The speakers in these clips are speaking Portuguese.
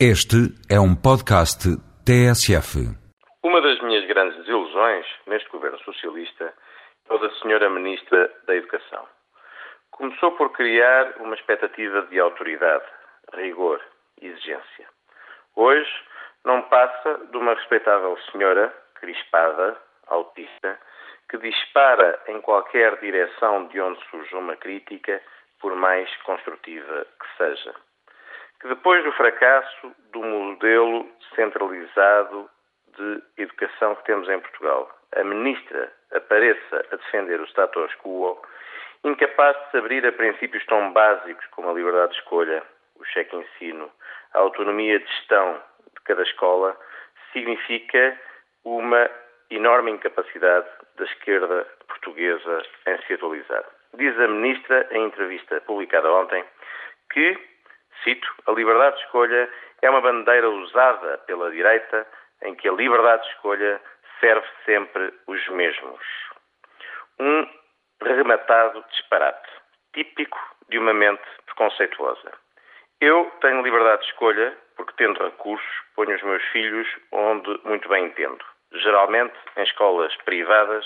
Este é um podcast TSF. Uma das minhas grandes desilusões neste governo socialista é o da senhora Ministra da Educação. Começou por criar uma expectativa de autoridade, rigor exigência. Hoje não passa de uma respeitável senhora, crispada, autista, que dispara em qualquer direção de onde surja uma crítica, por mais construtiva que seja que depois do fracasso do modelo centralizado de educação que temos em Portugal, a ministra apareça a defender o status quo, incapaz de se abrir a princípios tão básicos como a liberdade de escolha, o cheque ensino, a autonomia de gestão de cada escola, significa uma enorme incapacidade da esquerda portuguesa em se atualizar. Diz a ministra, em entrevista publicada ontem, que Cito: A liberdade de escolha é uma bandeira usada pela direita em que a liberdade de escolha serve sempre os mesmos. Um rematado disparate, típico de uma mente preconceituosa. Eu tenho liberdade de escolha porque, tendo recursos, ponho os meus filhos onde muito bem entendo. Geralmente em escolas privadas,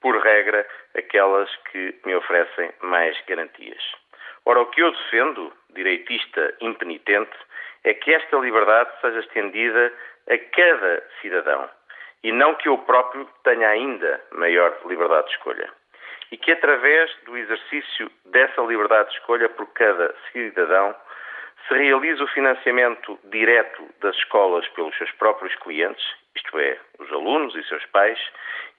por regra, aquelas que me oferecem mais garantias. Ora, o que eu defendo, direitista impenitente, é que esta liberdade seja estendida a cada cidadão e não que eu próprio tenha ainda maior liberdade de escolha. E que através do exercício dessa liberdade de escolha por cada cidadão se realize o financiamento direto das escolas pelos seus próprios clientes, isto é, os alunos e seus pais,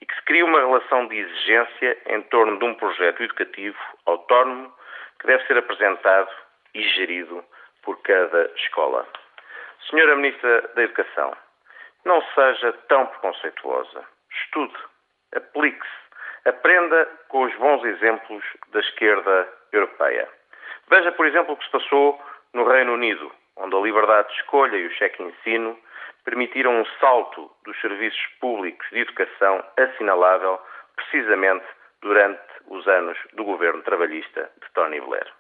e que se crie uma relação de exigência em torno de um projeto educativo autónomo que deve ser apresentado e gerido por cada escola. Senhora Ministra da Educação, não seja tão preconceituosa. Estude, aplique-se, aprenda com os bons exemplos da esquerda europeia. Veja, por exemplo, o que se passou no Reino Unido, onde a liberdade de escolha e o cheque ensino permitiram um salto dos serviços públicos de educação assinalável precisamente durante os anos do governo trabalhista de Tony Blair.